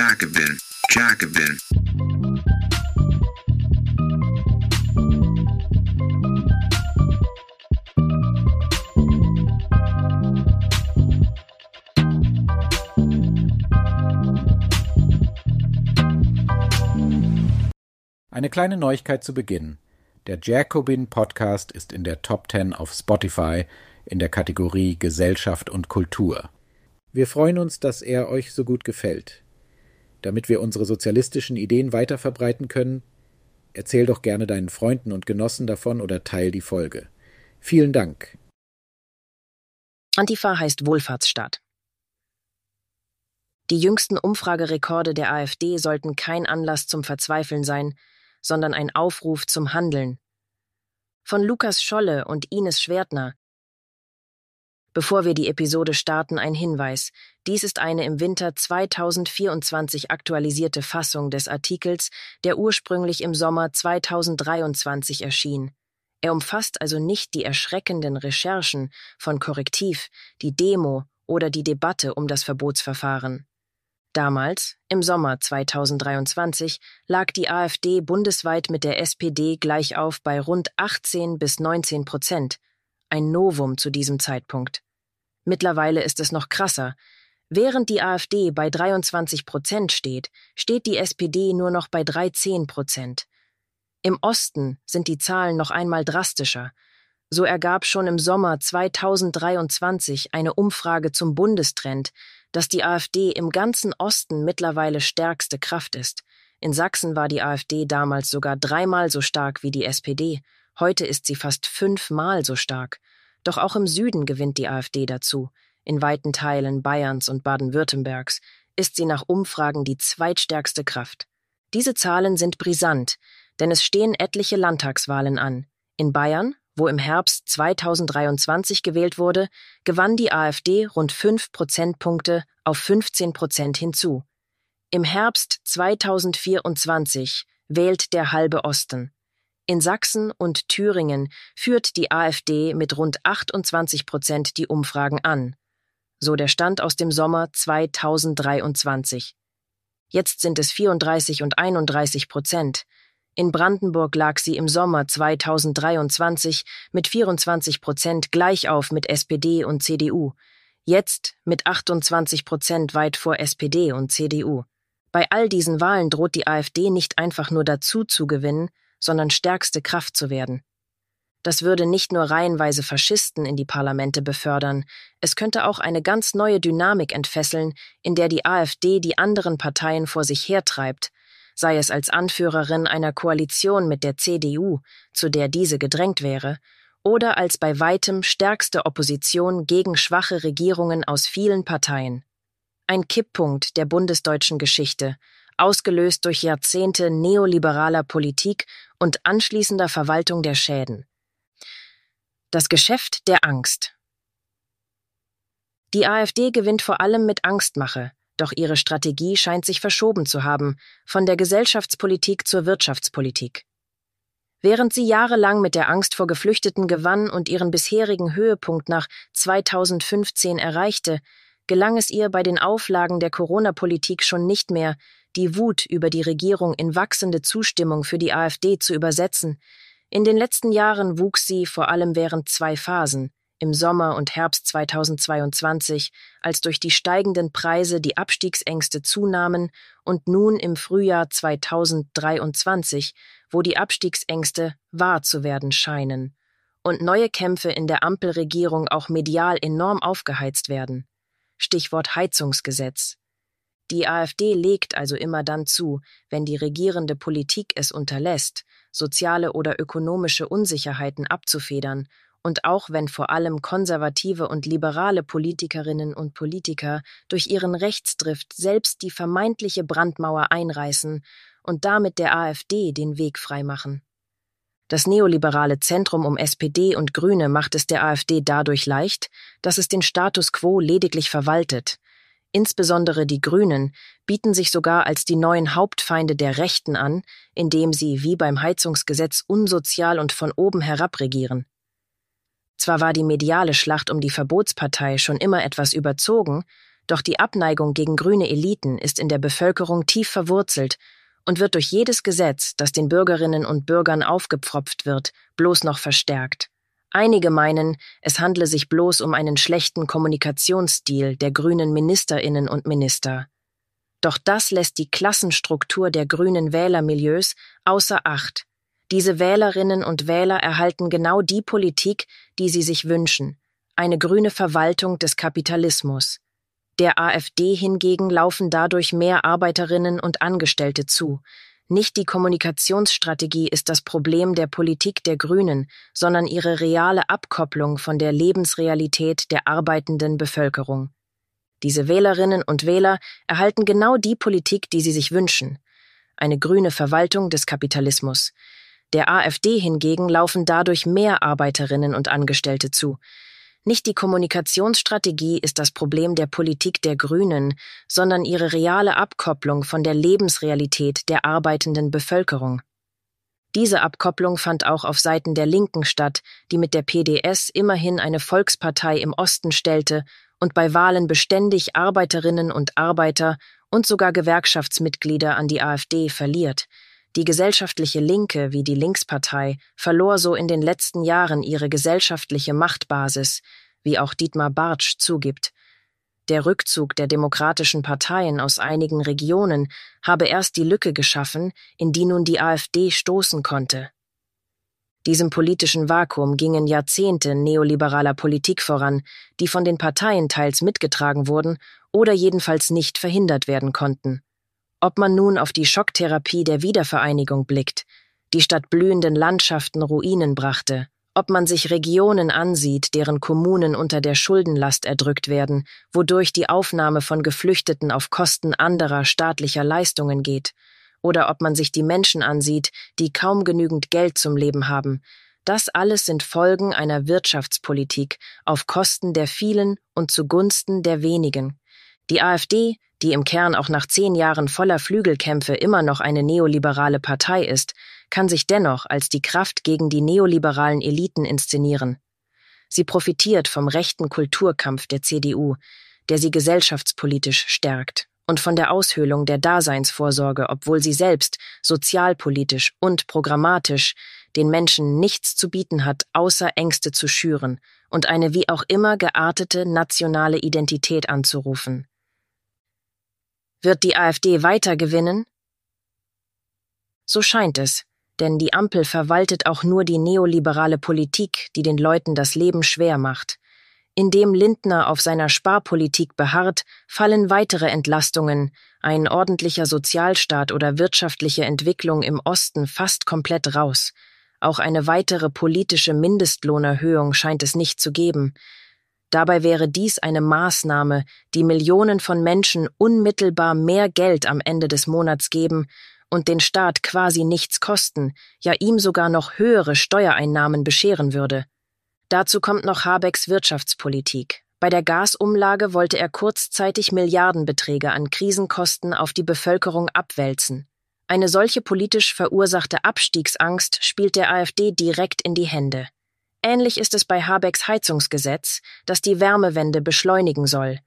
Jacobin, Jacobin. Eine kleine Neuigkeit zu Beginn. Der Jacobin Podcast ist in der Top 10 auf Spotify in der Kategorie Gesellschaft und Kultur. Wir freuen uns, dass er euch so gut gefällt. Damit wir unsere sozialistischen Ideen weiter verbreiten können, erzähl doch gerne deinen Freunden und Genossen davon oder teil die Folge. Vielen Dank. Antifa heißt Wohlfahrtsstaat. Die jüngsten Umfragerekorde der AfD sollten kein Anlass zum Verzweifeln sein, sondern ein Aufruf zum Handeln. Von Lukas Scholle und Ines Schwertner Bevor wir die Episode starten, ein Hinweis. Dies ist eine im Winter 2024 aktualisierte Fassung des Artikels, der ursprünglich im Sommer 2023 erschien. Er umfasst also nicht die erschreckenden Recherchen von Korrektiv, die Demo oder die Debatte um das Verbotsverfahren. Damals, im Sommer 2023, lag die AfD bundesweit mit der SPD gleich auf bei rund 18 bis 19 Prozent, ein Novum zu diesem Zeitpunkt. Mittlerweile ist es noch krasser. Während die AfD bei 23 Prozent steht, steht die SPD nur noch bei 13 Prozent. Im Osten sind die Zahlen noch einmal drastischer. So ergab schon im Sommer 2023 eine Umfrage zum Bundestrend, dass die AfD im ganzen Osten mittlerweile stärkste Kraft ist. In Sachsen war die AfD damals sogar dreimal so stark wie die SPD. Heute ist sie fast fünfmal so stark. Doch auch im Süden gewinnt die AfD dazu. In weiten Teilen Bayerns und Baden-Württembergs ist sie nach Umfragen die zweitstärkste Kraft. Diese Zahlen sind brisant, denn es stehen etliche Landtagswahlen an. In Bayern, wo im Herbst 2023 gewählt wurde, gewann die AfD rund fünf Prozentpunkte auf 15 Prozent hinzu. Im Herbst 2024 wählt der halbe Osten. In Sachsen und Thüringen führt die AfD mit rund 28 Prozent die Umfragen an. So der Stand aus dem Sommer 2023. Jetzt sind es 34 und 31 Prozent. In Brandenburg lag sie im Sommer 2023 mit 24 Prozent gleich auf mit SPD und CDU. Jetzt mit 28 Prozent weit vor SPD und CDU. Bei all diesen Wahlen droht die AfD nicht einfach nur dazu zu gewinnen, sondern stärkste Kraft zu werden. Das würde nicht nur reihenweise Faschisten in die Parlamente befördern, es könnte auch eine ganz neue Dynamik entfesseln, in der die AfD die anderen Parteien vor sich hertreibt, sei es als Anführerin einer Koalition mit der CDU, zu der diese gedrängt wäre, oder als bei weitem stärkste Opposition gegen schwache Regierungen aus vielen Parteien. Ein Kipppunkt der bundesdeutschen Geschichte, ausgelöst durch Jahrzehnte neoliberaler Politik und anschließender Verwaltung der Schäden. Das Geschäft der Angst. Die AfD gewinnt vor allem mit Angstmache, doch ihre Strategie scheint sich verschoben zu haben, von der Gesellschaftspolitik zur Wirtschaftspolitik. Während sie jahrelang mit der Angst vor Geflüchteten gewann und ihren bisherigen Höhepunkt nach 2015 erreichte, gelang es ihr bei den Auflagen der Corona-Politik schon nicht mehr, die Wut über die Regierung in wachsende Zustimmung für die AfD zu übersetzen. In den letzten Jahren wuchs sie vor allem während zwei Phasen, im Sommer und Herbst 2022, als durch die steigenden Preise die Abstiegsängste zunahmen, und nun im Frühjahr 2023, wo die Abstiegsängste wahr zu werden scheinen und neue Kämpfe in der Ampelregierung auch medial enorm aufgeheizt werden. Stichwort Heizungsgesetz. Die AfD legt also immer dann zu, wenn die regierende Politik es unterlässt, soziale oder ökonomische Unsicherheiten abzufedern und auch wenn vor allem konservative und liberale Politikerinnen und Politiker durch ihren Rechtsdrift selbst die vermeintliche Brandmauer einreißen und damit der AfD den Weg freimachen. Das neoliberale Zentrum um SPD und Grüne macht es der AfD dadurch leicht, dass es den Status quo lediglich verwaltet, Insbesondere die Grünen bieten sich sogar als die neuen Hauptfeinde der Rechten an, indem sie wie beim Heizungsgesetz unsozial und von oben herab regieren. Zwar war die mediale Schlacht um die Verbotspartei schon immer etwas überzogen, Doch die Abneigung gegen grüne Eliten ist in der Bevölkerung tief verwurzelt und wird durch jedes Gesetz, das den Bürgerinnen und Bürgern aufgepfropft wird, bloß noch verstärkt. Einige meinen, es handle sich bloß um einen schlechten Kommunikationsstil der grünen Ministerinnen und Minister. Doch das lässt die Klassenstruktur der grünen Wählermilieus außer Acht. Diese Wählerinnen und Wähler erhalten genau die Politik, die sie sich wünschen, eine grüne Verwaltung des Kapitalismus. Der AfD hingegen laufen dadurch mehr Arbeiterinnen und Angestellte zu, nicht die Kommunikationsstrategie ist das Problem der Politik der Grünen, sondern ihre reale Abkopplung von der Lebensrealität der arbeitenden Bevölkerung. Diese Wählerinnen und Wähler erhalten genau die Politik, die sie sich wünschen. Eine grüne Verwaltung des Kapitalismus. Der AfD hingegen laufen dadurch mehr Arbeiterinnen und Angestellte zu, nicht die Kommunikationsstrategie ist das Problem der Politik der Grünen, sondern ihre reale Abkopplung von der Lebensrealität der arbeitenden Bevölkerung. Diese Abkopplung fand auch auf Seiten der Linken statt, die mit der PDS immerhin eine Volkspartei im Osten stellte und bei Wahlen beständig Arbeiterinnen und Arbeiter und sogar Gewerkschaftsmitglieder an die AfD verliert, die gesellschaftliche Linke wie die Linkspartei verlor so in den letzten Jahren ihre gesellschaftliche Machtbasis, wie auch Dietmar Bartsch zugibt. Der Rückzug der demokratischen Parteien aus einigen Regionen habe erst die Lücke geschaffen, in die nun die AfD stoßen konnte. Diesem politischen Vakuum gingen Jahrzehnte neoliberaler Politik voran, die von den Parteien teils mitgetragen wurden oder jedenfalls nicht verhindert werden konnten. Ob man nun auf die Schocktherapie der Wiedervereinigung blickt, die statt blühenden Landschaften Ruinen brachte, ob man sich Regionen ansieht, deren Kommunen unter der Schuldenlast erdrückt werden, wodurch die Aufnahme von Geflüchteten auf Kosten anderer staatlicher Leistungen geht, oder ob man sich die Menschen ansieht, die kaum genügend Geld zum Leben haben, das alles sind Folgen einer Wirtschaftspolitik auf Kosten der vielen und zugunsten der wenigen. Die AfD die im Kern auch nach zehn Jahren voller Flügelkämpfe immer noch eine neoliberale Partei ist, kann sich dennoch als die Kraft gegen die neoliberalen Eliten inszenieren. Sie profitiert vom rechten Kulturkampf der CDU, der sie gesellschaftspolitisch stärkt, und von der Aushöhlung der Daseinsvorsorge, obwohl sie selbst sozialpolitisch und programmatisch den Menschen nichts zu bieten hat, außer Ängste zu schüren und eine wie auch immer geartete nationale Identität anzurufen. Wird die AfD weiter gewinnen? So scheint es, denn die Ampel verwaltet auch nur die neoliberale Politik, die den Leuten das Leben schwer macht. Indem Lindner auf seiner Sparpolitik beharrt, fallen weitere Entlastungen, ein ordentlicher Sozialstaat oder wirtschaftliche Entwicklung im Osten fast komplett raus. Auch eine weitere politische Mindestlohnerhöhung scheint es nicht zu geben. Dabei wäre dies eine Maßnahme, die Millionen von Menschen unmittelbar mehr Geld am Ende des Monats geben und den Staat quasi nichts kosten, ja ihm sogar noch höhere Steuereinnahmen bescheren würde. Dazu kommt noch Habecks Wirtschaftspolitik. Bei der Gasumlage wollte er kurzzeitig Milliardenbeträge an Krisenkosten auf die Bevölkerung abwälzen. Eine solche politisch verursachte Abstiegsangst spielt der AfD direkt in die Hände. Ähnlich ist es bei Habecks Heizungsgesetz, das die Wärmewende beschleunigen soll.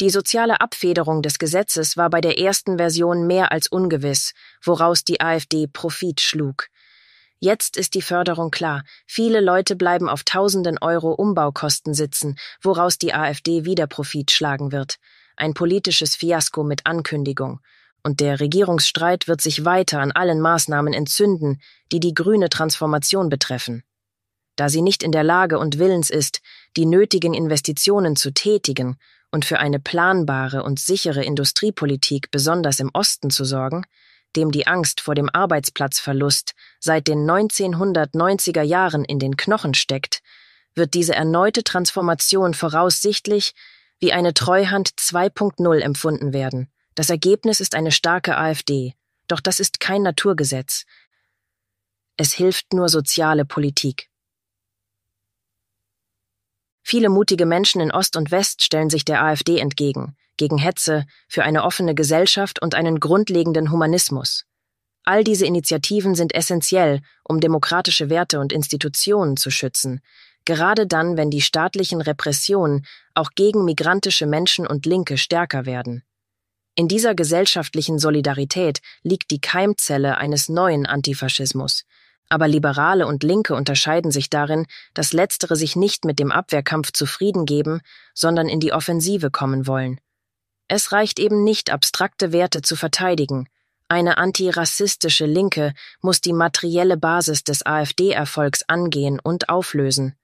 Die soziale Abfederung des Gesetzes war bei der ersten Version mehr als ungewiss, woraus die AfD Profit schlug. Jetzt ist die Förderung klar. Viele Leute bleiben auf tausenden Euro Umbaukosten sitzen, woraus die AfD wieder Profit schlagen wird. Ein politisches Fiasko mit Ankündigung. Und der Regierungsstreit wird sich weiter an allen Maßnahmen entzünden, die die grüne Transformation betreffen da sie nicht in der Lage und willens ist, die nötigen Investitionen zu tätigen und für eine planbare und sichere Industriepolitik besonders im Osten zu sorgen, dem die Angst vor dem Arbeitsplatzverlust seit den 1990er Jahren in den Knochen steckt, wird diese erneute Transformation voraussichtlich wie eine Treuhand 2.0 empfunden werden. Das Ergebnis ist eine starke AfD, doch das ist kein Naturgesetz. Es hilft nur soziale Politik. Viele mutige Menschen in Ost und West stellen sich der AfD entgegen, gegen Hetze, für eine offene Gesellschaft und einen grundlegenden Humanismus. All diese Initiativen sind essentiell, um demokratische Werte und Institutionen zu schützen. gerade dann, wenn die staatlichen Repressionen auch gegen migrantische Menschen und Linke stärker werden. In dieser gesellschaftlichen Solidarität liegt die Keimzelle eines neuen Antifaschismus. Aber Liberale und Linke unterscheiden sich darin, dass letztere sich nicht mit dem Abwehrkampf zufrieden geben, sondern in die Offensive kommen wollen. Es reicht eben nicht, abstrakte Werte zu verteidigen. Eine antirassistische Linke muss die materielle Basis des AfD-Erfolgs angehen und auflösen.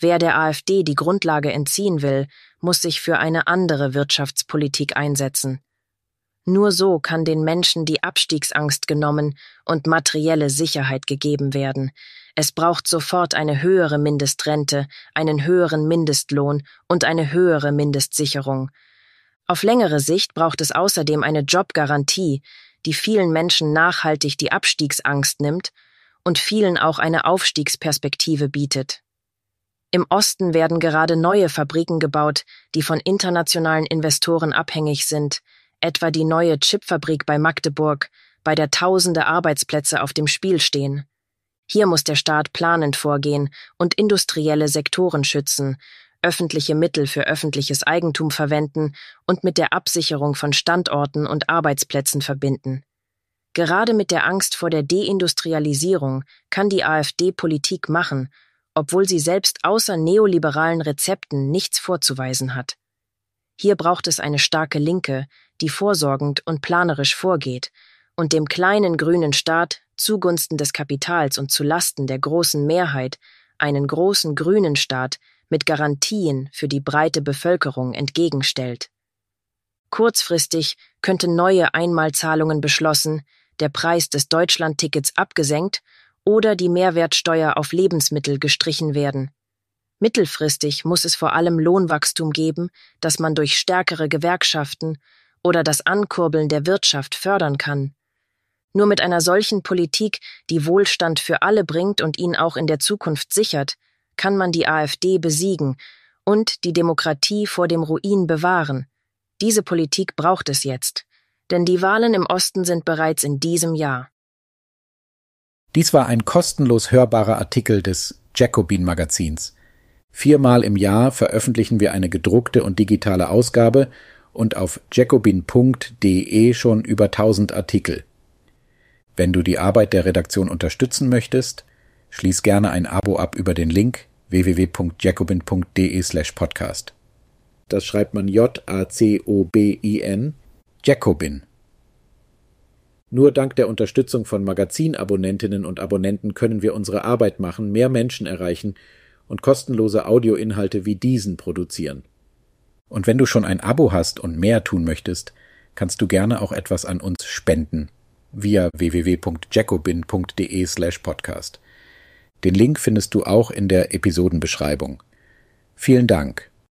Wer der AfD die Grundlage entziehen will, muss sich für eine andere Wirtschaftspolitik einsetzen. Nur so kann den Menschen die Abstiegsangst genommen und materielle Sicherheit gegeben werden. Es braucht sofort eine höhere Mindestrente, einen höheren Mindestlohn und eine höhere Mindestsicherung. Auf längere Sicht braucht es außerdem eine Jobgarantie, die vielen Menschen nachhaltig die Abstiegsangst nimmt und vielen auch eine Aufstiegsperspektive bietet. Im Osten werden gerade neue Fabriken gebaut, die von internationalen Investoren abhängig sind, etwa die neue Chipfabrik bei Magdeburg, bei der tausende Arbeitsplätze auf dem Spiel stehen. Hier muss der Staat planend vorgehen und industrielle Sektoren schützen, öffentliche Mittel für öffentliches Eigentum verwenden und mit der Absicherung von Standorten und Arbeitsplätzen verbinden. Gerade mit der Angst vor der Deindustrialisierung kann die AfD Politik machen, obwohl sie selbst außer neoliberalen Rezepten nichts vorzuweisen hat. Hier braucht es eine starke Linke, die vorsorgend und planerisch vorgeht und dem kleinen grünen Staat zugunsten des Kapitals und zu Lasten der großen Mehrheit einen großen grünen Staat mit Garantien für die breite Bevölkerung entgegenstellt. Kurzfristig könnten neue Einmalzahlungen beschlossen, der Preis des Deutschlandtickets abgesenkt oder die Mehrwertsteuer auf Lebensmittel gestrichen werden. Mittelfristig muss es vor allem Lohnwachstum geben, das man durch stärkere Gewerkschaften oder das Ankurbeln der Wirtschaft fördern kann. Nur mit einer solchen Politik, die Wohlstand für alle bringt und ihn auch in der Zukunft sichert, kann man die AfD besiegen und die Demokratie vor dem Ruin bewahren. Diese Politik braucht es jetzt, denn die Wahlen im Osten sind bereits in diesem Jahr. Dies war ein kostenlos hörbarer Artikel des Jacobin Magazins. Viermal im Jahr veröffentlichen wir eine gedruckte und digitale Ausgabe und auf jacobin.de schon über 1000 Artikel. Wenn du die Arbeit der Redaktion unterstützen möchtest, schließ gerne ein Abo ab über den Link www.jacobin.de/podcast. Das schreibt man J-A-C-O-B-I-N, Jacobin. Nur dank der Unterstützung von Magazinabonnentinnen und Abonnenten können wir unsere Arbeit machen, mehr Menschen erreichen und kostenlose Audioinhalte wie diesen produzieren. Und wenn du schon ein Abo hast und mehr tun möchtest, kannst du gerne auch etwas an uns spenden via www.jacobin.de slash podcast. Den Link findest du auch in der Episodenbeschreibung. Vielen Dank.